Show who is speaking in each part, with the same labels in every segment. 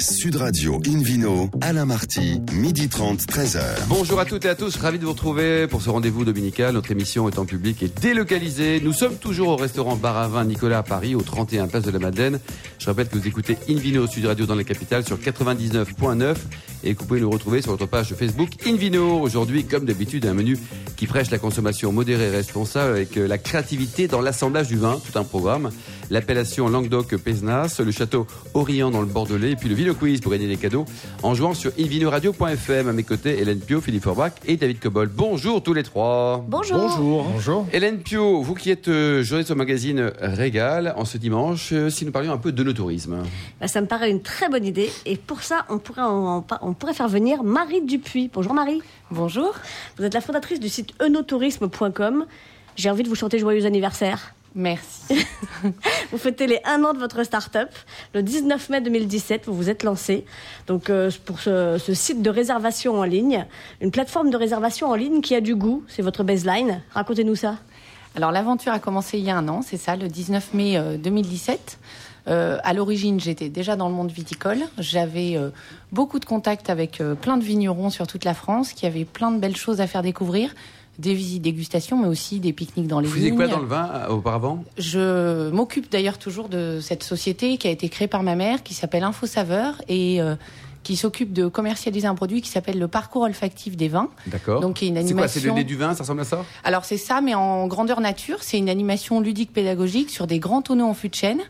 Speaker 1: Sud Radio Invino, Alain Marty, midi 30, 13h.
Speaker 2: Bonjour à toutes et à tous, ravi de vous retrouver pour ce rendez-vous dominical. Notre émission est en public et délocalisée. Nous sommes toujours au restaurant Bar à Vin Nicolas à Paris, au 31 Place de la Madeleine. Je rappelle que vous écoutez Invino Sud Radio dans la capitale sur 99.9 et que vous pouvez nous retrouver sur notre page Facebook Invino. Aujourd'hui, comme d'habitude, un menu qui prêche la consommation modérée et responsable avec euh, la créativité dans l'assemblage du vin, tout un programme. L'appellation Languedoc-Pézenas, le château Orient dans le Bordelais et puis le Vino Quiz pour gagner des cadeaux en jouant sur invinoradio.fm. À mes côtés, Hélène Pio, Philippe Forbach et David Cobol. Bonjour tous les trois.
Speaker 3: Bonjour.
Speaker 4: Bonjour. Bonjour.
Speaker 2: Hélène Pio, vous qui êtes euh, journaliste au magazine Régal en ce dimanche, euh, si nous parlions un peu de tourisme.
Speaker 3: Bah, ça me paraît une très bonne idée et pour ça, on pourrait, en- on pourrait faire venir Marie Dupuis. Bonjour Marie.
Speaker 5: Bonjour.
Speaker 3: Vous êtes la fondatrice du site enotourisme.com. J'ai envie de vous chanter joyeux anniversaire.
Speaker 5: Merci.
Speaker 3: Vous fêtez les 1 an de votre start-up. Le 19 mai 2017, vous vous êtes lancé. Donc, euh, pour ce, ce site de réservation en ligne, une plateforme de réservation en ligne qui a du goût. C'est votre baseline. Racontez-nous ça.
Speaker 5: Alors l'aventure a commencé il y a un an, c'est ça, le 19 mai euh, 2017. Euh, à l'origine, j'étais déjà dans le monde viticole. J'avais euh, beaucoup de contacts avec euh, plein de vignerons sur toute la France qui avaient plein de belles choses à faire découvrir, des visites dégustation, mais aussi des pique-niques dans les
Speaker 2: Vous faisiez
Speaker 5: vignes.
Speaker 2: quoi dans le vin auparavant?
Speaker 5: Je m'occupe d'ailleurs toujours de cette société qui a été créée par ma mère, qui s'appelle Info Saveur et qui s'occupe de commercialiser un produit qui s'appelle le parcours olfactif des vins.
Speaker 2: D'accord.
Speaker 5: Donc, une
Speaker 2: C'est quoi C'est le
Speaker 5: animation-
Speaker 2: nez du vin Ça ressemble à ça?
Speaker 5: Alors c'est ça, mais en grandeur nature. C'est une animation ludique pédagogique sur des grands tonneaux en fût de chêne,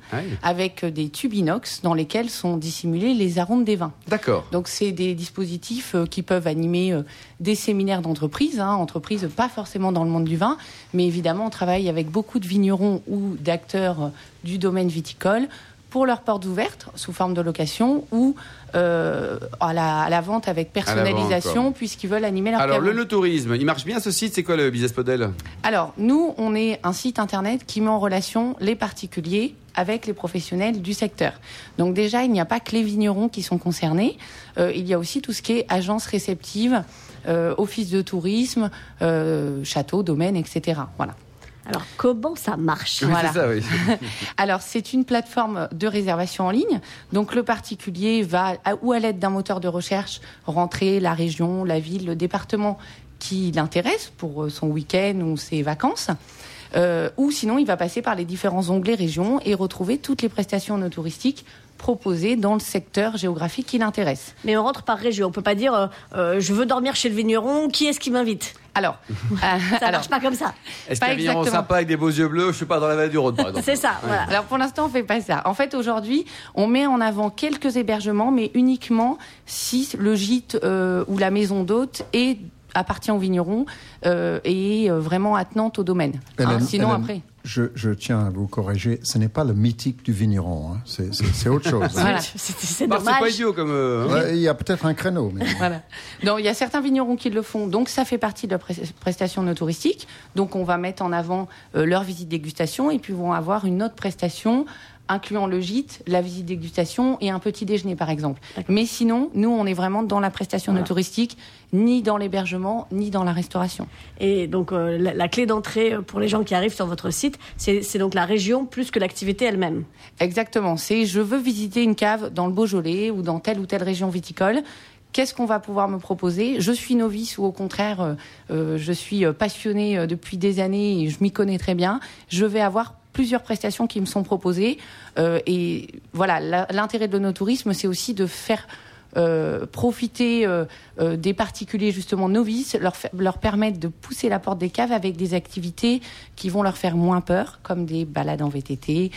Speaker 5: avec euh, des tubes inox dans lesquels sont dissimulés les arômes des vins.
Speaker 2: D'accord.
Speaker 5: Donc c'est des dispositifs euh, qui peuvent animer euh, des séminaires d'entreprise, hein, entreprises pas forcément dans le monde du vin, mais évidemment on travaille avec beaucoup de vignerons ou d'acteurs du domaine viticole pour leurs portes ouvertes sous forme de location ou euh, à, la, à la vente avec personnalisation puisqu'ils veulent animer leur
Speaker 2: Alors,
Speaker 5: caveau.
Speaker 2: le tourisme, il marche bien ce site C'est quoi le business model?
Speaker 5: Alors, nous, on est un site internet qui met en relation les particuliers avec les professionnels du secteur. Donc déjà, il n'y a pas que les vignerons qui sont concernés. Euh, il y a aussi tout ce qui est agence réceptive, euh, office de tourisme, euh, château, domaine, etc. Voilà.
Speaker 3: Alors, comment ça marche
Speaker 2: Oui,
Speaker 5: Voilà.
Speaker 2: c'est ça, oui.
Speaker 5: Alors, c'est une plateforme de réservation en ligne. Donc, le particulier va, à- ou à l'aide d'un moteur de recherche, rentrer la région, la ville, le département qui l'intéresse pour euh, son week-end ou ses vacances. Euh, ou sinon, il va passer par les différents onglets régions et retrouver toutes les prestations no touristiques proposées dans le secteur géographique qui l'intéresse.
Speaker 3: Mais on rentre par région. On peut pas dire euh, euh, je veux dormir chez le vigneron. Qui est-ce qui m'invite?
Speaker 5: Alors, euh,
Speaker 3: Ça
Speaker 5: alors,
Speaker 3: marche pas comme ça.
Speaker 2: Est-ce qu'un vigneron
Speaker 5: exactement.
Speaker 2: sympa avec des beaux yeux bleus Je suis pas dans la vallée du Rhône, par exemple.
Speaker 3: C'est ça. Voilà.
Speaker 5: Alors pour l'instant, on fait pas ça. En fait, aujourd'hui, on met en avant quelques hébergements, mais uniquement si le gîte euh, ou la maison d'hôte est appartient au vigneron euh, et est euh, vraiment attenante au domaine. Hein, sinon,
Speaker 4: Hélène,
Speaker 5: après.
Speaker 4: Je, je tiens à vous corriger, ce n'est pas le mythique du vigneron, hein. c'est c'est- c'est autre chose. hein.
Speaker 5: Voilà.
Speaker 3: C'est c'est
Speaker 2: Bah, pas idiot comme. euh, hein.
Speaker 4: Ouais, Il y a peut-être un créneau, mais
Speaker 5: Voilà. Donc il y a certains vignerons qui le font, donc ça fait partie de la pres- prestation no touristique. Donc on va mettre en avant euh, leur visite dégustation et puis vont avoir une autre prestation incluant le gîte, la visite dégustation et un petit déjeuner par exemple. Mais sinon, nous on est vraiment dans la prestation no touristique, ni dans l'hébergement, ni dans la restauration.
Speaker 3: Et donc, euh, la, la clé d'entrée euh, pour les gens qui arrivent sur votre site, c'est donc la région plus que l'activité elle-même.
Speaker 5: Exactement. C'est je veux visiter une cave dans le Beaujolais ou dans telle ou telle région viticole. Qu'est-ce qu'on va pouvoir me proposer? Je suis novice ou au contraire, euh, je suis passionnée depuis des années et je m'y connais très bien. Je vais avoir plusieurs prestations qui me sont proposées. Euh, et voilà, l'intérêt de l'onotourisme, c'est aussi de faire euh, profiter euh, euh, des particuliers justement novices, leur, permettre de pousser la porte des caves avec des activités qui vont leur faire moins peur, comme des balades en VTT,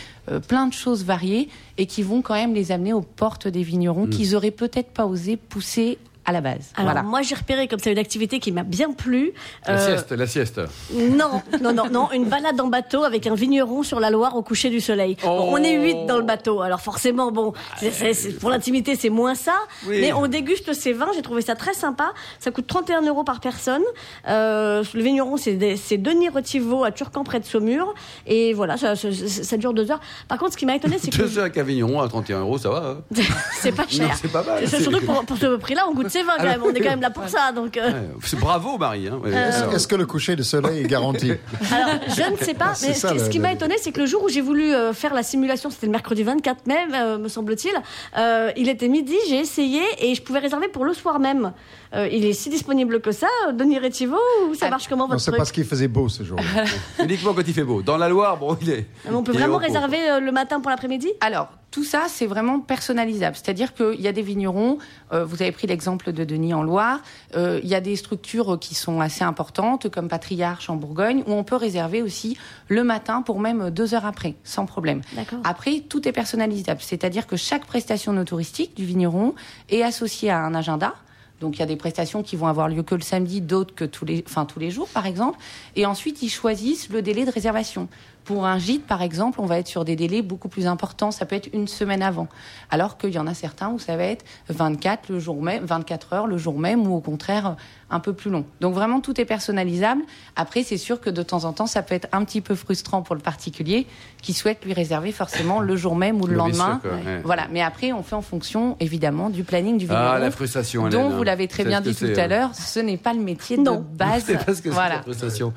Speaker 5: plein de choses variées et qui vont quand même les amener aux portes des vignerons qu'ils auraient peut-être pas osé pousser à la base.
Speaker 3: Alors,
Speaker 5: voilà.
Speaker 3: moi, j'ai repéré comme c'est une activité qui m'a bien plu.
Speaker 2: La
Speaker 3: Euh,
Speaker 2: sieste, la sieste.
Speaker 3: Non, non, non, non, une balade en bateau avec un vigneron sur la Loire au coucher du soleil. Bon, on est huit dans le bateau, alors forcément, bon, c'est- pour l'intimité, c'est moins ça.
Speaker 2: Oui.
Speaker 3: Mais on déguste ces vins, j'ai trouvé ça très sympa. Ça coûte 31 euros par personne. Euh, le vigneron, c'est Denis Retiveau à Turcan près de Saumur. Et voilà, ça, ça- ça- ça dure deux heures. Par contre, ce qui m'a étonné, c'est que
Speaker 2: Deux heures avec un vigneron à 31 euros, ça va. hein
Speaker 3: c'est pas cher.
Speaker 2: C'est pas mal.
Speaker 3: Surtout que pour, pour ce prix-là, on goûte des vins quand même. On est quand même là pour ça. Donc, euh,
Speaker 2: Ouais, c'est bravo Marie. hein. Ouais,
Speaker 3: Euh.
Speaker 4: Est-ce que le coucher de soleil est garanti
Speaker 3: Alors, je ne sais pas,
Speaker 4: C'est
Speaker 3: mais
Speaker 4: ça,
Speaker 3: ce,
Speaker 4: le-
Speaker 3: ce qui m'a étonné, c'est que le jour où j'ai voulu euh, faire la simulation, c'était le mercredi 24 mai, euh, me semble-t-il, euh, il était midi, j'ai essayé et je pouvais réserver pour le soir même. Euh, il est si disponible que ça, Denis Rétivo, ou ça
Speaker 5: Ah,
Speaker 3: marche comment
Speaker 4: Non,
Speaker 3: votre
Speaker 4: c'est
Speaker 3: truc
Speaker 4: parce qu'il faisait beau ce jour-là.
Speaker 2: Uniquement quand il fait beau. Dans la Loire, bon, il est.
Speaker 3: Mais On peut vraiment réserver euh, le matin pour l'après-midi?
Speaker 5: Alors, tout ça, c'est vraiment personnalisable. C'est-à-dire qu'il y a des vignerons, euh, vous avez pris l'exemple de Denis en Loire, euh, il y a des structures qui sont assez importantes, comme Patriarche en Bourgogne, où on peut réserver aussi le matin pour même deux heures après, sans problème.
Speaker 3: D'accord.
Speaker 5: Après, tout est personnalisable. C'est-à-dire que chaque prestation no touristique du vigneron est associée à un agenda. Donc il y a des prestations qui vont avoir lieu que le samedi, d'autres que tous les, tous les jours, par exemple. Et ensuite, ils choisissent le délai de réservation. Pour un gîte, par exemple, on va être sur des délais beaucoup plus importants. Ça peut être une semaine avant. Alors qu'il y en a certains où ça va être 24 le jour même, 24 heures le jour même, ou au contraire un peu plus long. Donc vraiment, tout est personnalisable. Après, c'est sûr que de temps en temps, ça peut être un petit peu frustrant pour le particulier qui souhaite lui réserver forcément le jour même ou le lendemain.
Speaker 2: sûr, quoi, ouais.
Speaker 5: Voilà. Mais après, on fait en fonction, évidemment, du planning du vigneron.
Speaker 2: Ah, la frustration, Hélène,
Speaker 5: dont vous l'avez très bien
Speaker 2: ce
Speaker 5: dit tout à l'heure, ce n'est pas le métier
Speaker 3: Non.
Speaker 5: de base.
Speaker 2: C'est parce que c'est
Speaker 5: voilà.
Speaker 2: la frustration.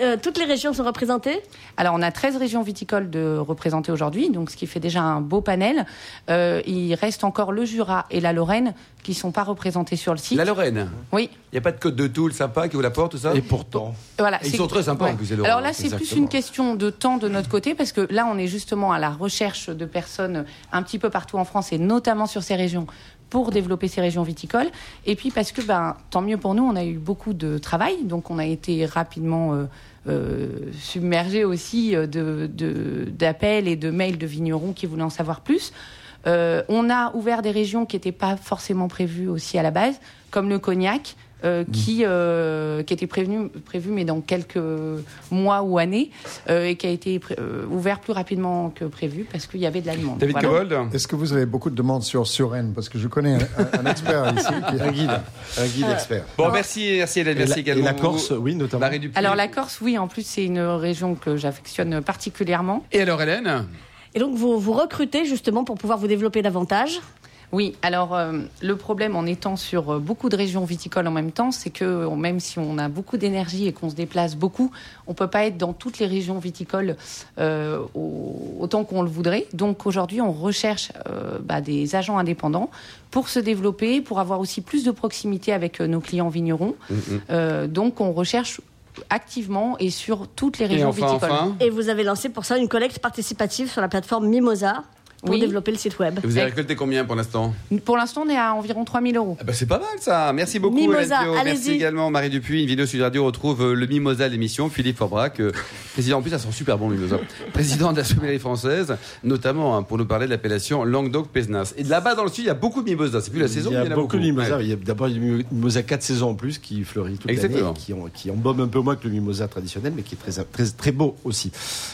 Speaker 3: Euh, Toutes les régions sont représentées?
Speaker 5: Alors, on a 13 régions viticoles de représentées aujourd'hui, donc ce qui fait déjà un beau panel. Euh, il reste encore le Jura et la Lorraine qui sont pas représentés sur le site.
Speaker 2: La Lorraine.
Speaker 5: Oui.
Speaker 2: Il n'y a pas de côte de Toul sympa qui vous l'apporte, tout ça
Speaker 6: Et pourtant,
Speaker 5: Voilà,
Speaker 2: Ils
Speaker 5: c'est-
Speaker 2: sont très sympas, en plus, les.
Speaker 5: Alors là, c'est plus une question de temps de notre côté, parce que là, on est justement à la recherche de personnes un petit peu partout en France, et notamment sur ces régions, pour développer ces régions viticoles. Et puis parce que, ben, tant mieux pour nous, on a eu beaucoup de travail, donc on a été rapidement euh, euh, submergé aussi euh, de- de- d'appels et de mails de vignerons qui voulaient en savoir plus. Euh, on a ouvert des régions qui n'étaient pas forcément prévues aussi à la base, comme le cognac, euh, qui, euh, qui était prévenu, prévu, mais dans quelques mois ou années, euh, et qui a été euh, ouvert plus rapidement que prévu parce qu'il y avait de la demande.
Speaker 2: David
Speaker 5: Voilà.
Speaker 4: Est-ce que vous avez beaucoup de demandes sur Suresnes Parce que je connais un, expert ici. qui-
Speaker 6: un guide, un guide expert.
Speaker 2: Bon, merci, merci Hélène,
Speaker 6: Et
Speaker 2: merci
Speaker 6: la,
Speaker 2: également.
Speaker 6: et la Corse, oui, notamment.
Speaker 5: Alors la Corse, oui, en plus c'est une région que j'affectionne particulièrement.
Speaker 2: Et alors Hélène?
Speaker 3: Et donc, vous, vous recrutez justement pour pouvoir vous développer davantage?
Speaker 5: Oui, alors euh, le problème en étant sur euh, beaucoup de régions viticoles en même temps, c'est que même si on a beaucoup d'énergie et qu'on se déplace beaucoup, on peut pas être dans toutes les régions viticoles euh, au- autant qu'on le voudrait. Donc aujourd'hui, on recherche euh, bah, des agents indépendants pour se développer, pour avoir aussi plus de proximité avec euh, nos clients vignerons. Euh, donc on recherche activement et sur toutes les
Speaker 2: Et
Speaker 5: régions
Speaker 2: enfin,
Speaker 5: viticoles.
Speaker 2: enfin
Speaker 3: Et vous avez lancé pour ça une collecte participative sur la plateforme Mimosa pour
Speaker 5: Oui.
Speaker 3: développer le site web.
Speaker 2: Et Vous avez récolté combien pour l'instant?
Speaker 5: Pour l'instant, on est à environ 3000 euros.
Speaker 2: Ah bah, C'est pas mal ça. Merci beaucoup
Speaker 3: Mimosa.
Speaker 2: Merci également Marie Dupuis. Une vidéo Sud Radio retrouve euh, le Mimosa de l'émission. Philippe Forbrac, euh, président, en plus ça sent super bon le Mimosa. président de la sommellerie française, notamment hein, pour nous parler de l'appellation Languedoc-Pézenas. Et là-bas dans le sud, il y a beaucoup de Mimosa. C'est plus la saison,
Speaker 6: il y
Speaker 2: mais
Speaker 6: a beaucoup de mimosa.
Speaker 2: Ouais.
Speaker 6: Il y a d'abord il y a Mimosa 4 saisons en plus qui fleurit toute l'année,
Speaker 2: Exactement.
Speaker 6: et qui, ont- qui embaume un peu moins que le mimosa traditionnel, mais qui est très, très, très beau aussi.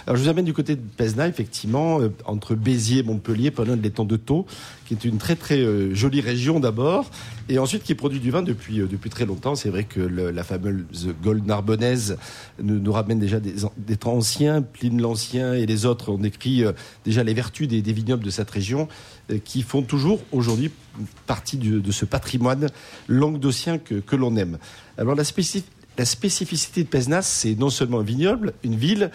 Speaker 6: Alors je vous amène du côté de Pézenas, effectivement, euh, entre Béziers et Montpellier, pendant l'étang de Thau, qui est une très très euh, jolie région d'abord, et ensuite qui produit du vin depuis, euh, depuis très longtemps. C'est vrai que le- la fameuse Gold Narbonnaise nous, nous ramène déjà des, temps anciens. Pline l'Ancien et les autres ont décrit euh, déjà les vertus des, vignobles de cette région, euh, qui font toujours aujourd'hui partie de ce patrimoine languedocien que, que l'on aime. Alors la, spécif- la spécificité de Pézenas, c'est non seulement un vignoble, une ville,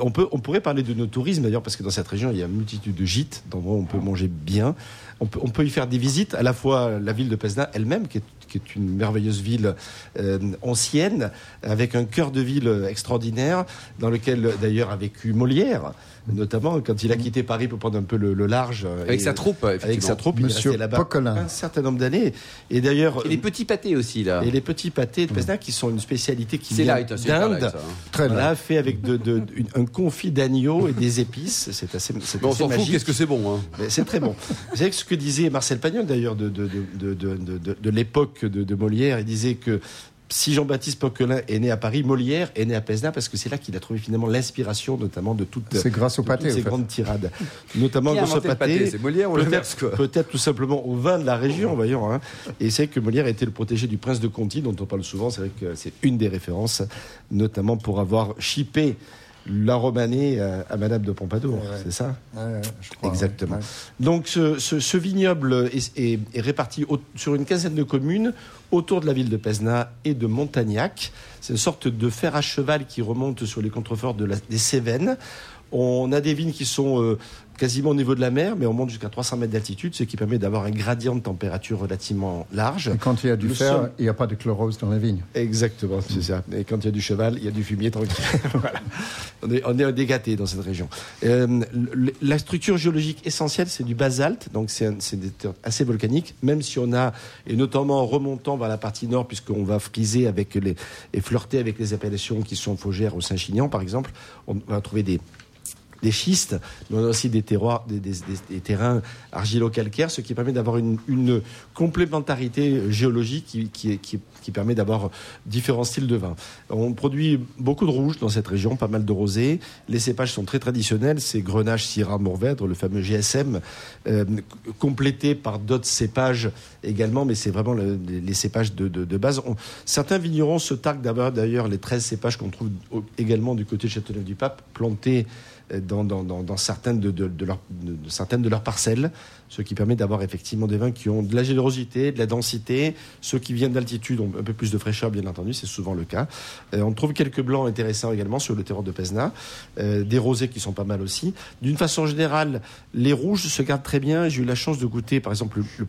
Speaker 6: on, peut, on pourrait parler de nos tourisme d'ailleurs, parce que dans cette région, il y a une multitude de gîtes, d'endroits où on peut manger bien. On peut, on peut y faire des visites, à la fois la ville de Pézenas elle-même, qui est, qui est une merveilleuse ville euh, ancienne, avec un cœur de ville extraordinaire, dans lequel d'ailleurs a vécu Molière, notamment quand il a quitté Paris pour prendre un peu le, le large. euh,
Speaker 2: Avec
Speaker 6: et-
Speaker 2: sa troupe,
Speaker 6: Avec sa troupe, il
Speaker 4: Monsieur
Speaker 6: resté là-bas un certain nombre d'années. Et d'ailleurs,
Speaker 2: Et les petits pâtés aussi là.
Speaker 6: et les petits pâtés de Pézenas qui sont une spécialité qui
Speaker 2: C'est
Speaker 6: vient
Speaker 2: light, hein, light,
Speaker 6: d'Inde.
Speaker 2: ça, hein.
Speaker 4: Très bien.
Speaker 6: Voilà, fait avec de, de- une- un confit d'agneau et des épices. C'est assez, c'est
Speaker 2: Mais on s'en fout, qu'est-ce que c'est bon hein.
Speaker 6: Mais C'est très bon. Vous savez que ce que disait Marcel Pagnol d'ailleurs de, de, de, de, de, de- de l'époque de, de Molière, il disait que si Jean-Baptiste Poquelin est né à Paris, Molière est né à Pézenas parce que c'est là qu'il a trouvé finalement l'inspiration, notamment de toutes,
Speaker 4: C'est grâce au
Speaker 6: de
Speaker 4: pâté,
Speaker 6: toutes ces
Speaker 4: fait.
Speaker 6: grandes tirades. Notamment
Speaker 2: inventé le pâté
Speaker 6: pâté.
Speaker 2: C'est Molière ou
Speaker 6: Peut-être-
Speaker 2: quoi
Speaker 6: Peut-être tout simplement au vin de la région, voyons. Hein. Et c'est que Molière était le protégé du prince de Conti, dont on parle souvent. C'est vrai que c'est une des références, notamment pour avoir chippé la romanée à, à Madame de Pompadour,
Speaker 4: Ouais.
Speaker 6: c'est ça
Speaker 4: Ouais, je crois,
Speaker 6: Exactement. Donc ce, ce- ce vignoble est, est- est réparti au- sur une quinzaine de communes autour de la ville de Pézenas et de Montagnac. C'est une sorte de fer à cheval qui remonte sur les contreforts de la- des Cévennes. On a des vignes qui sont euh, quasiment au niveau de la mer, mais on monte jusqu'à 300 mètres d'altitude, ce qui permet d'avoir un gradient de température relativement large.
Speaker 4: Et quand il y a du fer, il n'y a pas de chlorose dans les vignes.
Speaker 6: Exactement, c'est ça. Et quand il y a du cheval, il y a du fumier tranquille. voilà. On est, on est dans cette région. Euh, la structure géologique essentielle, c'est du basalte, donc c'est assez volcaniques, même si on a, et notamment en remontant vers la partie nord, puisqu'on va friser avec les, et flirter avec les appellations qui sont Faugères ou Saint-Chinian, par exemple, on va trouver des, des schistes, mais on a aussi des terroirs, des, terrains argilo-calcaires, ce qui permet d'avoir une, complémentarité géologique qui, permet d'avoir différents styles de vin. On produit beaucoup de rouge dans cette région, pas mal de rosé. Les cépages sont très traditionnels, c'est Grenache, Syrah, Mourvèdre, le fameux GSM, euh, complété par d'autres cépages également, mais c'est vraiment le- les, cépages de, base. Certains vignerons se targuent d'avoir d'ailleurs les 13 cépages qu'on trouve également du côté de Châteauneuf-du-Pape, plantés dans, dans- dans- dans certaines, de, de- de de- de certaines de leurs parcelles, ce qui permet d'avoir effectivement des vins qui ont de la générosité, de la densité. Ceux qui viennent d'altitude ont un peu plus de fraîcheur, bien entendu, c'est souvent le cas. Euh, on trouve quelques blancs intéressants également sur le terroir de Pesna, euh, des rosés qui sont pas mal aussi. D'une façon générale, les rouges se gardent très bien. J'ai eu la chance de goûter, par exemple, le- le-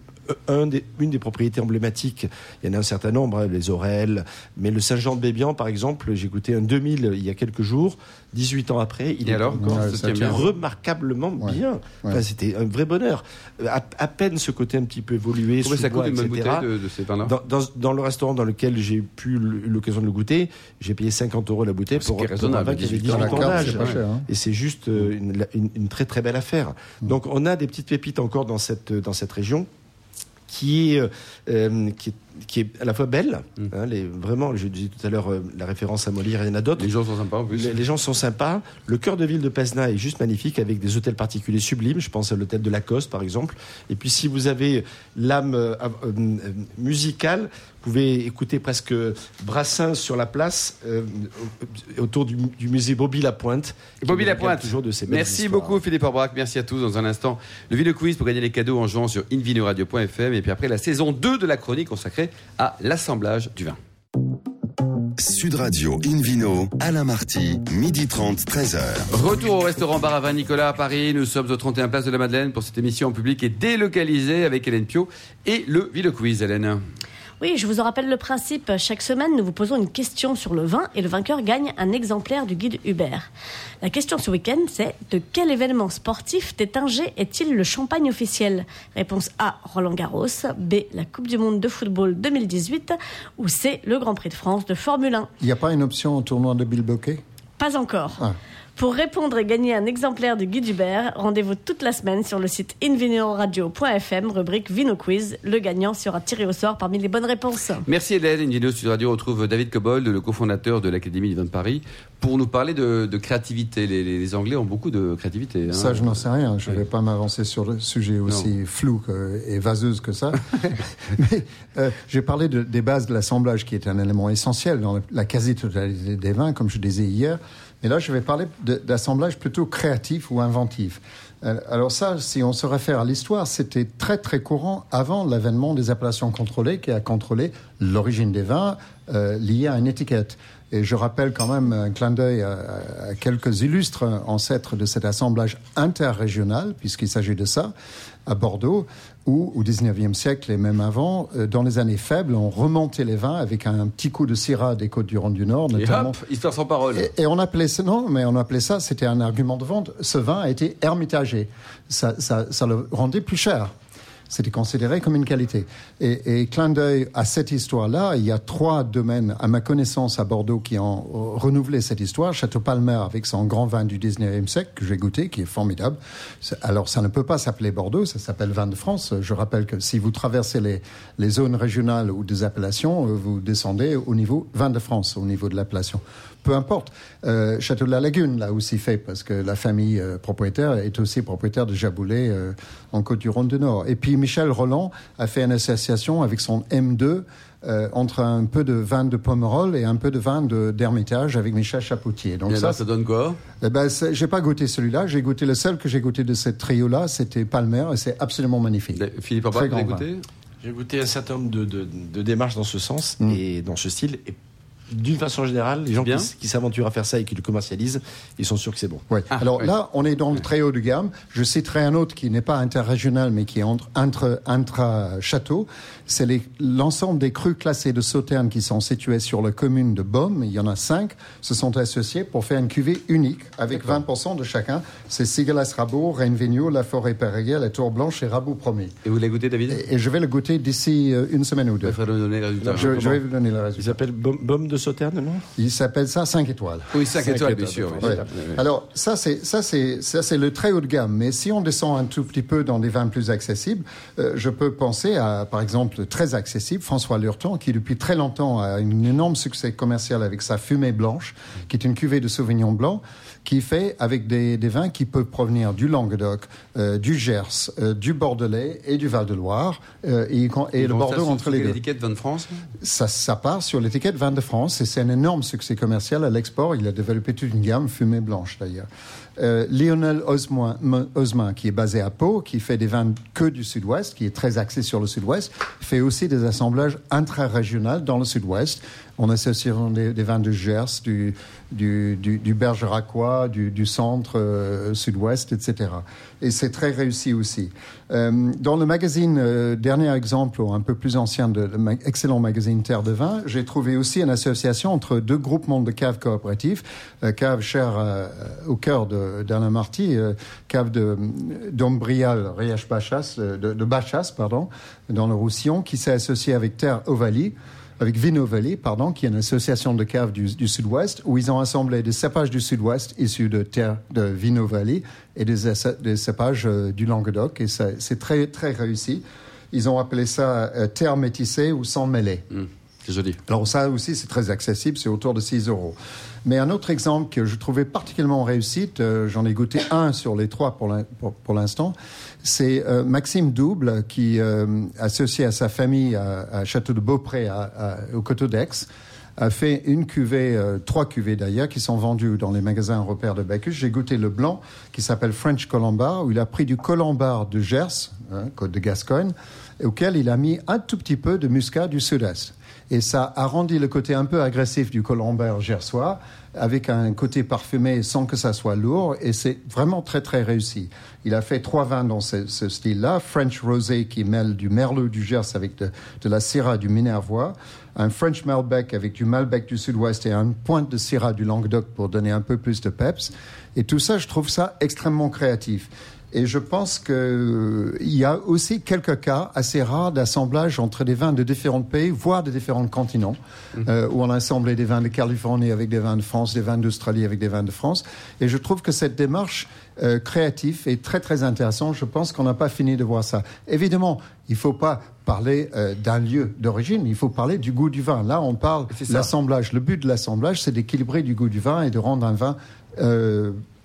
Speaker 6: un des- une des propriétés emblématiques. Il y en a un certain nombre, hein, les Aurelles, mais le Saint-Jean de Bébian, par exemple, j'ai goûté un 2000 il y a quelques jours. 18 ans après, il
Speaker 2: Et
Speaker 6: est
Speaker 2: alors
Speaker 6: encore
Speaker 4: Ouais,
Speaker 2: bien
Speaker 6: remarquablement
Speaker 4: Ouais.
Speaker 6: bien. Enfin. C'était un vrai bonheur. À, à peine ce côté un petit peu évolué,
Speaker 2: Combien ça coûte une bonne
Speaker 6: etc.
Speaker 2: bouteille de, de ces vins-là
Speaker 6: Dans, dans- dans le restaurant dans lequel j'ai pu l'occasion de le goûter, j'ai payé 50 euros la bouteille
Speaker 2: C'est
Speaker 6: pour, pour un vin qui avait
Speaker 2: 18
Speaker 6: 18
Speaker 2: ans.
Speaker 6: D'âge.
Speaker 4: hein.
Speaker 6: Et c'est juste euh, une, une- une très très belle affaire. Donc on a des petites pépites encore dans cette, dans cette région qui est, euh, qui, est, à la fois belle.
Speaker 2: Mm.
Speaker 6: hein, les, vraiment, je disais tout à l'heure euh, la référence à Molière, a d'autres.
Speaker 2: Les gens sont sympas en plus.
Speaker 6: Les, les gens sont sympas. Le cœur de ville de Pesna est juste magnifique avec des hôtels particuliers sublimes. Je pense à l'hôtel de Lacoste, par exemple. Et puis, si vous avez l'âme euh, euh, musicale, vous pouvez écouter presque Brassens sur la place autour du, du musée Bobby Lapointe.
Speaker 2: Bobby Lapointe.
Speaker 6: Toujours de belles
Speaker 2: Merci
Speaker 6: histoires.
Speaker 2: beaucoup Philippe Orbrac, merci à tous. Dans un instant, le Ville Quiz pour gagner les cadeaux en jouant sur invinoradio.fm et puis après la saison 2 de la chronique consacrée à l'assemblage du vin.
Speaker 1: Sud Radio Invino, Alain Marty, midi 30, 13h.
Speaker 2: Retour au restaurant Bar à Vin Nicolas à Paris. Nous sommes au 31 Place de la Madeleine pour cette émission en public et délocalisée avec Hélène Pio et le Ville Quiz, Hélène.
Speaker 3: Oui, je vous en rappelle le principe. Chaque semaine, nous vous posons une question sur le vin et le vainqueur gagne un exemplaire du guide Hubert. La question ce week-end, c'est de quel événement sportif Tétinger est-il le champagne officiel? Réponse A, Roland Garros. B, la Coupe du Monde de football 2018. Ou C, le Grand Prix de France de Formule 1.
Speaker 4: Il n'y a pas une option au tournoi de Bill Bokeh
Speaker 3: Pas encore.
Speaker 4: Ah.
Speaker 3: Pour répondre et gagner un exemplaire du guide Hubert, rendez-vous toute la semaine sur le site invinoradio.fm, rubrique Vino Quiz. Le gagnant sera tiré au sort parmi les bonnes réponses.
Speaker 2: Merci Hélène. Une vidéo Sud Radio retrouve David Cobold, le cofondateur de l'Académie du vin de Paris, pour nous parler de, de créativité. Les, les- les Anglais ont beaucoup de créativité. hein.
Speaker 4: Ça, je n'en sais rien. Je ne
Speaker 2: Ouais.
Speaker 4: vais pas m'avancer sur le sujet aussi flou que- et vaseuse que ça. Mais euh, j'ai parlé de- des bases de l'assemblage, qui est un élément essentiel dans la, la quasi-totalité des vins, comme je disais hier. Mais là, je vais parler d'assemblage plutôt créatif ou inventif. Euh, Alors ça, si on se réfère à l'histoire, c'était très très courant avant l'avènement des appellations contrôlées, qui a contrôlé l'origine des vins euh, liée à une étiquette. Et je rappelle quand même un clin d'œil à quelques illustres ancêtres de cet assemblage interrégional, puisqu'il s'agit de ça, à Bordeaux, où au XIXe siècle et même avant, euh, dans les années faibles, on remontait les vins avec un petit coup de syrah des côtes du Rhône du Nord,
Speaker 2: Et
Speaker 4: notamment.
Speaker 2: hop, histoire sans parole.
Speaker 4: Et, et on appelait ça, non, mais on appelait ça, c'était un argument de vente. Ce vin a été hermitagé. Ça, ça, ça le rendait plus cher. C'était considéré comme une qualité. Et, et clin d'œil à cette histoire-là, il y a trois domaines, à ma connaissance, à Bordeaux, qui ont euh, renouvelé cette histoire. Château Palmer, avec son grand vin du 19e siècle, que j'ai goûté, qui est formidable. Alors, ça ne peut pas s'appeler Bordeaux, ça s'appelle Vin de France. Je rappelle que si vous traversez les, les zones régionales ou des appellations, euh, vous descendez au niveau Vin de France, au niveau de l'appellation peu importe. Euh, Château de la Lagune l'a aussi fait parce que la famille euh, propriétaire est aussi propriétaire de Jaboulet euh, en Côte du Rhône du Nord. Et puis puis Michel Roland a fait une association avec son M2 euh, entre un peu de vin de Pomerol et un peu de vin d'Hermitage avec Michel Chapoutier.
Speaker 2: Donc ça, ça donne quoi?
Speaker 4: Eh ben, J'ai pas goûté celui-là. J'ai goûté le seul que j'ai goûté de cette trio-là, c'était Palmer, et c'est absolument magnifique.
Speaker 2: Philippe Orbach, vous goûté?
Speaker 6: J'ai goûté un certain nombre de, de, de, démarches dans ce sens mm. et dans ce style. Et d'une façon générale, les gens qui, s'aventurent à faire ça et qui le commercialisent, ils sont sûrs que c'est bon.
Speaker 4: Ouais. Ah, Alors là, on est dans le très haut de gamme. Je citerai un autre qui n'est pas interrégional, mais qui est entre intra-château. C'est l'ensemble des crus classés de Sauternes qui sont situés sur la commune de Baume. Il y en a cinq. Se sont associés pour faire une cuvée unique avec 20% de chacun. C'est Sigalas Rabot, Reine La Forêt Perrier, La Tour Blanche et Rabot Premier.
Speaker 2: Et vous l'avez goûté, David?
Speaker 4: Et, je vais le goûter d'ici euh, une semaine ou deux.
Speaker 2: Je,
Speaker 4: vais vous donner le résultat.
Speaker 6: Il s'appelle Baume de de Sauternes, non?
Speaker 4: Il s'appelle ça 5 étoiles.
Speaker 2: Oui, 5, étoiles, bien sûr.
Speaker 4: Alors, ça, c'est, ça, c'est, ça, c'est le très haut de gamme. Mais si on descend un tout petit peu dans des vins plus accessibles, euh, je peux penser à, par exemple, très accessible, François Lurton, qui depuis très longtemps a un énorme succès commercial avec sa fumée blanche, qui est une cuvée de Sauvignon blanc qui fait avec des, des, vins qui peuvent provenir du Languedoc, euh, du Gers, euh, du Bordelais et du Val-de-Loire, euh, et, et le Bordeaux entre les deux.
Speaker 2: l'étiquette Vin de France
Speaker 4: ça, ça part sur l'étiquette Vin de France, et c'est un énorme succès commercial à l'export. Il a développé toute une gamme, fumée blanche d'ailleurs. Euh, Lionel Osman, qui est basé à Pau, qui fait des vins que du sud-ouest, qui est très axé sur le sud-ouest, fait aussi des assemblages intra-régionaux dans le sud-ouest. On associe des, des, vins de Gers, du, du, du, du Bergeracois, du, du centre euh, sud-ouest, etc. Et c'est très réussi aussi. Euh, dans le magazine, euh, dernier exemple, un peu plus ancien de l'excellent magazine Terre de Vin, j'ai trouvé aussi une association entre deux groupements de caves coopératives, euh, cave chère au cœur d'Alain Marty, cave d'Ombrial, Riach Bachas, de, de Bachas, pardon, dans le Roussillon, qui s'est associé avec Terre Ovalie avec Vino Valley, pardon, qui est une association de caves du, sud-ouest, où ils ont assemblé des cépages du sud-ouest issus de terre de Vino Valley et des, des cépages euh, du Languedoc. Et c'est très, très réussi. Ils ont appelé ça euh, terre métissée ou sans mêlée.
Speaker 2: Mmh,
Speaker 4: Alors ça aussi, c'est très accessible, c'est autour de 6 euros. Mais un autre exemple que je trouvais particulièrement réussite, euh, j'en ai goûté un sur les trois pour l'instant, c'est euh, Maxime Double qui, euh, associé à sa famille à, Château de Beaupré, au Coteau d'Aix, a fait une cuvée, trois cuvées d'ailleurs, qui sont vendues dans les magasins européens de Bacchus. J'ai goûté le blanc qui s'appelle French Colombar, où il a pris du Colombar de Gers, hein, côte de Gascogne, auquel il a mis un tout petit peu de muscat du sud-est. Et ça a rendu le côté un peu agressif du Colombar gersois avec un côté parfumé sans que ça soit lourd. Et c'est vraiment très, très réussi. Il a fait trois vins dans ce, style-là. French Rosé qui mêle du Merlot du Gers avec de, la Syrah du Minervois. Un French Malbec avec du Malbec du Sud-Ouest et un pointe de Syrah du Languedoc pour donner un peu plus de peps. Et tout ça, je trouve ça extrêmement créatif. Et je pense qu'il euh, y a aussi quelques cas assez rares d'assemblage entre des vins de différents pays, voire de différents continents, mhm. euh, où on a assemblé des vins de Californie avec des vins de France, des vins d'Australie avec des vins de France. Et je trouve que cette démarche euh, créative est très très intéressante. Je pense qu'on n'a pas fini de voir ça. Évidemment, il ne faut pas parler d'un lieu d'origine, il faut parler du goût du vin. Là, on parle l'assemblage. Le but de l'assemblage, c'est d'équilibrer du goût du vin et de rendre un vin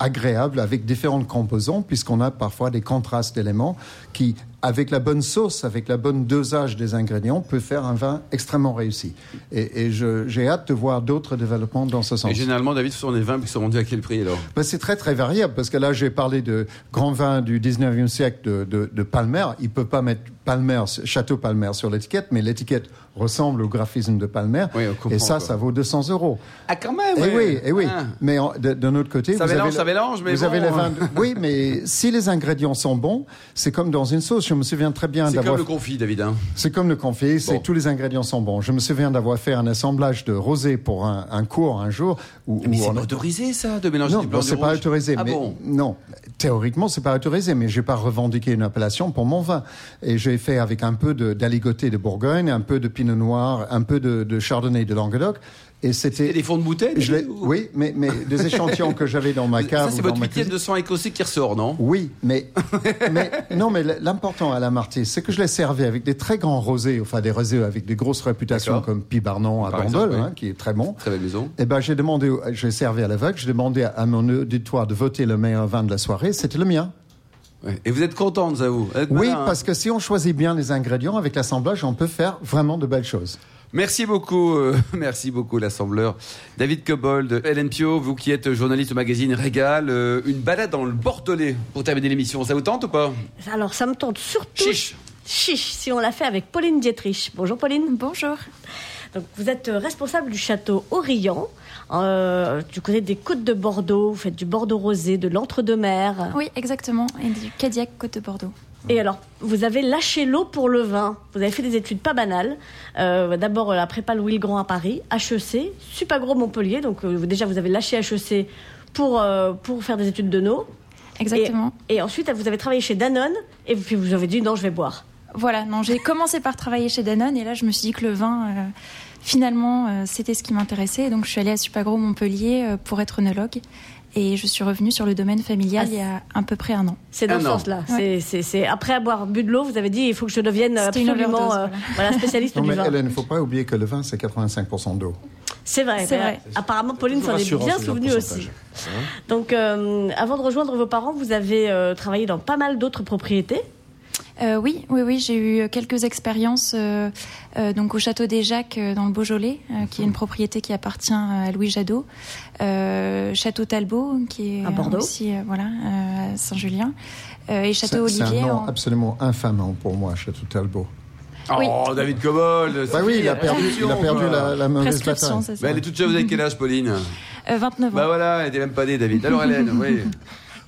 Speaker 4: agréable avec différentes composants, puisqu'on a parfois des contrastes d'éléments qui, avec la bonne sauce, avec la bonne dosage des ingrédients, peut faire un vin extrêmement réussi. Et, et j'ai hâte de voir d'autres développements dans ce sens.
Speaker 2: Et généralement, David, ce sont des vins qui sont vendus à quel prix alors?
Speaker 4: Ben, C'est très très variable, parce que là, j'ai parlé de grands vins du 19e siècle de, de, de Palmer. Il peut pas mettre Palmer, Château Palmer sur l'étiquette, mais l'étiquette ressemble au graphisme de Palmer. et ça, ça vaut 200 euros.
Speaker 2: Ah, quand même
Speaker 4: Et oui, et oui. Ah. Mais d'un autre côté,
Speaker 2: ça
Speaker 4: vous avez,
Speaker 2: mélange, mais
Speaker 4: vous avez les vins. Oui, mais si les ingrédients sont bons, c'est comme dans une sauce. Je me souviens très bien d'avoir.
Speaker 2: C'est comme le confit, David. Hein.
Speaker 4: C'est comme le confit. C'est tous les ingrédients sont bons. Je me souviens d'avoir fait un assemblage de rosé pour un, un cours un jour.
Speaker 2: Où, mais c'est pas autorisé ça de mélanger
Speaker 4: non,
Speaker 2: du blanc
Speaker 4: c'est pas autorisé. Ah mais bon? non, théoriquement c'est pas autorisé, mais j'ai pas revendiqué une appellation pour mon vin. Et j'ai fait avec un peu d'aligoté de, de Bourgogne, un peu de Pinot Noir, un peu de, de Chardonnay de Languedoc.
Speaker 2: Et c'était des fonds de bouteille.
Speaker 4: Oui, mais, mais des échantillons que j'avais dans ma cave.
Speaker 2: Ça c'est votre huitième de sang écossais qui ressort, non?
Speaker 4: Oui, mais, mais non, mais l'important à la Marty, c'est que je l'ai servi avec des très grands rosés, enfin des rosés avec des grosses réputations comme Pibarnon à Bandol, hein, qui est très bon.
Speaker 2: Très belle maison.
Speaker 4: Et eh ben j'ai demandé, j'ai servi à l'aveugle, j'ai demandé à mon auditoire de voter le meilleur vin de la soirée, c'était le mien.
Speaker 2: Et vous êtes contente, Êtes
Speaker 4: Oui,
Speaker 2: malin, hein
Speaker 4: parce que si on choisit bien les ingrédients avec l'assemblage, on peut faire vraiment de belles choses.
Speaker 2: Merci beaucoup, euh, merci beaucoup l'assembleur David Cobold, Hélène Pio, vous qui êtes journaliste au magazine Régal, euh, une balade dans le Bordelais pour terminer l'émission, ça vous tente ou pas?
Speaker 3: Alors, ça me tente surtout.
Speaker 2: Chiche
Speaker 3: Chiche, si on l'a fait avec Pauline Dietrich. Bonjour Pauline.
Speaker 7: Bonjour.
Speaker 3: Donc, vous êtes responsable du château Aurillon, euh, du côté des côtes de Bordeaux. Vous faites du Bordeaux rosé, de l'entre-deux-mer.
Speaker 7: Oui, exactement. Et du Cadillac Côte de Bordeaux.
Speaker 3: Et alors, vous avez lâché l'eau pour le vin. Vous avez fait des études pas banales. Euh, D'abord, la prépa Louis le Grand à Paris, HEC, Supagro Montpellier. Donc, euh, déjà, vous avez lâché HEC pour, euh, pour faire des études de no.
Speaker 7: Exactement.
Speaker 3: Et, et ensuite, vous avez travaillé chez Danone. Et puis, vous avez dit non, je vais boire.
Speaker 7: Voilà, non, j'ai commencé par travailler chez Danone et là, je me suis dit que le vin, euh, finalement, euh, c'était ce qui m'intéressait. Donc, je suis allée à Supagro Montpellier euh, pour être œnologue et je suis revenue sur le domaine familial
Speaker 3: Ah,
Speaker 7: il y a à peu près un an.
Speaker 3: C'est dans ce sens-là.
Speaker 7: Ouais.
Speaker 3: C'est- après avoir bu de l'eau, vous avez dit il faut que je devienne
Speaker 7: une
Speaker 3: absolument
Speaker 7: overdose,
Speaker 3: euh,
Speaker 7: voilà.
Speaker 3: voilà, spécialiste
Speaker 4: Non,
Speaker 3: du
Speaker 4: mais
Speaker 3: vin.
Speaker 4: Hélène, il ne faut pas oublier que le vin, c'est 85% d'eau.
Speaker 3: C'est vrai.
Speaker 7: C'est vrai.
Speaker 3: euh, Apparemment, Pauline s'en est bien souvenue aussi.
Speaker 6: pourcentage.
Speaker 3: Donc, euh, avant de rejoindre vos parents, vous avez euh, travaillé dans pas mal d'autres propriétés.
Speaker 7: Euh, oui, oui, oui, j'ai eu quelques expériences euh, euh, donc au château des Jacques euh, dans le Beaujolais, euh, qui est une propriété qui appartient à Louis Jadot, euh, château Talbot qui est
Speaker 3: À Bordeaux.
Speaker 7: aussi euh, voilà euh, à Saint-Julien euh, et château
Speaker 4: c'est un
Speaker 7: Olivier.
Speaker 4: nom
Speaker 7: en-
Speaker 4: absolument infamant pour moi, Château Talbot.
Speaker 7: Oui.
Speaker 2: Oh, David Cobold
Speaker 4: Bah oui, il a perdu, il a perdu la, la mauvaise bataille.
Speaker 2: Bah, elle est toute jeune, vous avez quel âge, Pauline
Speaker 7: Euh, 29 ans.
Speaker 2: Bah voilà, elle était même pas née, David. Alors Hélène, oui.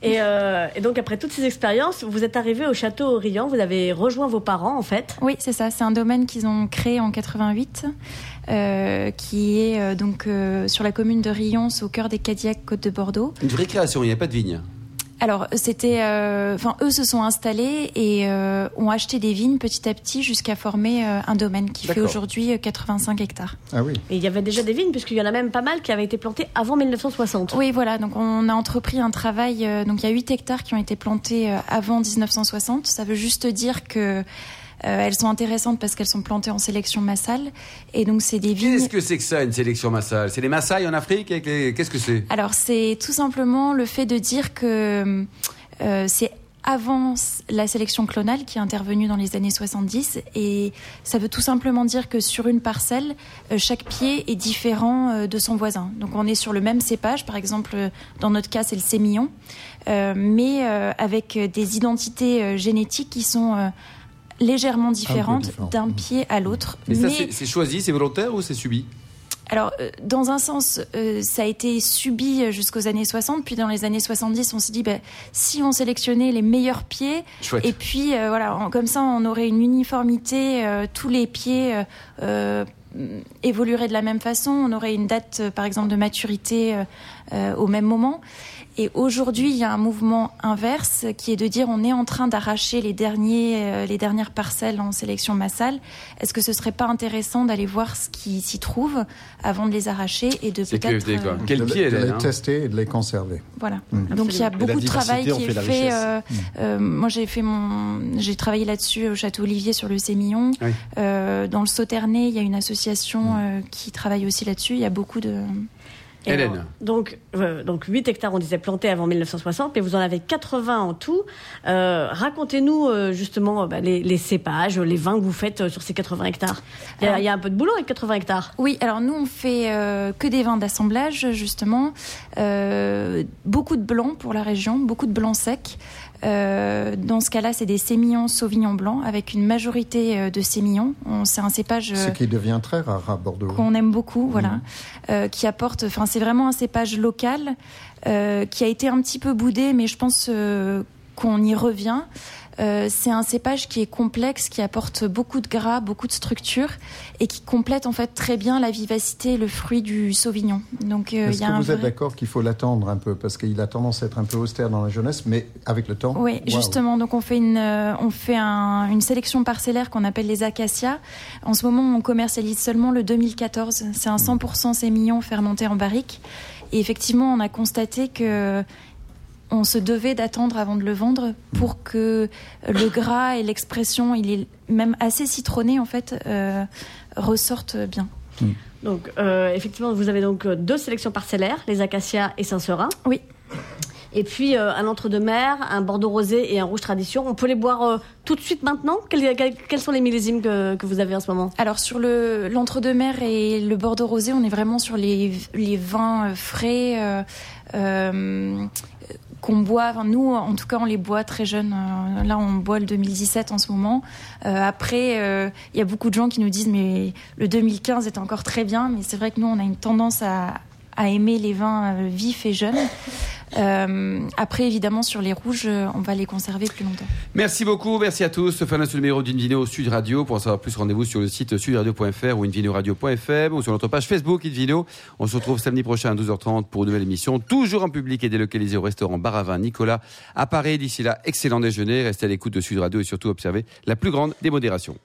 Speaker 3: Et, euh, et donc, après toutes ces expériences, vous êtes arrivé au château Aurillon. Vous avez rejoint vos parents, en fait.
Speaker 7: Oui, c'est ça. C'est un domaine qu'ils ont créé en 88, euh, qui est euh, donc euh, sur la commune de Rions, au cœur des Cadillacs Côte de Bordeaux.
Speaker 2: Une vraie création, il n'y a pas de vigne.
Speaker 7: Alors, c'était, euh, enfin, eux se sont installés et euh, ont acheté des vignes petit à petit jusqu'à former euh, un domaine qui fait aujourd'hui euh, 85 hectares.
Speaker 4: Ah oui.
Speaker 3: Et il y avait déjà des vignes, puisqu'il y en a même pas mal qui avaient été plantées avant 1960.
Speaker 7: Oui, voilà. Donc, on a entrepris un travail. euh, donc, il y a 8 hectares qui ont été plantés euh, avant 1960. Ça veut juste dire que euh, elles sont intéressantes parce qu'elles sont plantées en sélection massale. Et donc, c'est des vignes.
Speaker 2: Qu'est-ce que c'est que ça, une sélection massale? C'est les Maasai en Afrique les... Qu'est-ce que c'est?
Speaker 7: Alors, c'est tout simplement le fait de dire que euh, c'est avant la sélection clonale qui est intervenue dans les années 70 et ça veut tout simplement dire que sur une parcelle, euh, chaque pied est différent euh, de son voisin. Donc on est sur le même cépage, par exemple euh, dans notre cas c'est le sémillon, euh, mais euh, avec des identités euh, génétiques qui sont euh, légèrement différentes d'un pied à l'autre.
Speaker 2: Mais ça, c'est- c'est choisi, c'est volontaire ou c'est subi
Speaker 7: Alors, euh, dans un sens, euh, ça a été subi euh, jusqu'aux années 60, puis dans les années 70, on s'est dit, bah, si on sélectionnait les meilleurs pieds,
Speaker 2: Chouette.
Speaker 7: et puis euh, voilà, en- comme ça, on aurait une uniformité, euh, tous les pieds évolueraient de la même façon, on aurait une date, par exemple, de maturité euh, euh, au même moment. Et aujourd'hui, il y a un mouvement inverse qui est de dire on est en train d'arracher les derniers, euh, les dernières parcelles en sélection massale. Est-ce que ce serait pas intéressant d'aller voir ce qui s'y trouve avant de les arracher et de
Speaker 2: C'est
Speaker 7: peut-être
Speaker 2: QFD, quoi.
Speaker 7: euh,
Speaker 2: Quel
Speaker 4: de,
Speaker 2: pied,
Speaker 4: de les
Speaker 2: hein
Speaker 4: tester et de les conserver.
Speaker 7: voilà.
Speaker 4: Mm.
Speaker 7: Donc il y a beaucoup de travail qui
Speaker 6: fait
Speaker 7: est fait. euh, euh, moi j'ai fait mon, j'ai travaillé là-dessus au Château Olivier sur le Sémillon.
Speaker 2: Oui.
Speaker 7: Euh, dans le Sauternay, il y a une association euh, qui travaille aussi là-dessus. Il y a beaucoup de.
Speaker 3: Et
Speaker 2: Hélène.
Speaker 3: alors, donc, euh, donc 8 hectares, on disait, plantés avant 1960, mais vous en avez 80 en tout. Euh, Racontez-nous euh, justement euh, bah, les, les cépages, les vins que vous faites euh, sur ces 80 hectares. Il y, a,
Speaker 7: Alors-
Speaker 3: il y a un peu de boulot avec 80 hectares.
Speaker 7: Oui, alors nous on fait euh, que des vins d'assemblage justement, Euh, beaucoup de blancs pour la région, beaucoup de blancs secs. Euh, dans ce cas-là, c'est des sémillons sauvignon blanc avec une majorité euh, de sémillons. On- C'est un cépage.
Speaker 4: Ce
Speaker 7: euh,
Speaker 4: qui devient très rare à Bordeaux.
Speaker 7: qu'on aime beaucoup, voilà, euh, qui apporte. Enfin, c'est vraiment un cépage local euh, qui a été un petit peu boudé, mais je pense euh, qu'on y revient. Euh, c'est un cépage qui est complexe, qui apporte beaucoup de gras, beaucoup de structure et qui complète en fait très bien la vivacité et le fruit du sauvignon. Donc euh,
Speaker 4: Est-ce que vous êtes d'accord qu'il faut l'attendre un peu? Parce qu'il a tendance à être un peu austère dans la jeunesse, mais avec le temps.
Speaker 7: Oui, justement. Donc on fait une, euh, on fait un- une sélection parcellaire qu'on appelle les acacias. En ce moment, on commercialise seulement le 2014. C'est un 100% sémillon fermenté en barrique. Et effectivement, on a constaté que on se devait d'attendre avant de le vendre pour que le gras et l'expression, il est même assez citronné en fait, euh, ressortent bien.
Speaker 3: Donc, euh, effectivement, vous avez donc euh, deux sélections parcellaires, les acacias et Saint-Seurin.
Speaker 7: Oui.
Speaker 3: et puis euh, un entre-deux-mer, un Bordeaux rosé et un rouge tradition. On peut les boire euh, tout de suite maintenant? Quels, quels, quels, sont les millésimes que, que, vous avez en ce moment?
Speaker 7: Alors sur le l'entre-deux-mer et le Bordeaux rosé, on est vraiment sur les, les vins frais. Euh, qu'on boit, enfin, nous en tout cas on les boit très jeunes. Euh, là on boit le 2017 en ce moment. Euh, après il y a beaucoup de gens qui nous disent mais le 2015 est encore très bien, mais c'est vrai que nous on a une tendance à, à aimer les vins vifs et jeunes. Euh, après, évidemment, sur les rouges, on va les conserver plus longtemps.
Speaker 2: Merci beaucoup, merci à tous. Fin de ce numéro d'Invino Sud Radio. Pour en savoir plus, rendez-vous sur le site sudradio.fr ou invinoradio.fr ou sur notre page Facebook Invino. On se retrouve samedi prochain à 12h30 pour une nouvelle émission, toujours en public et délocalisé au restaurant Baravin Nicolas à Paris. D'ici là, excellent déjeuner. Restez à l'écoute de Sud Radio et surtout observez la plus grande démodération.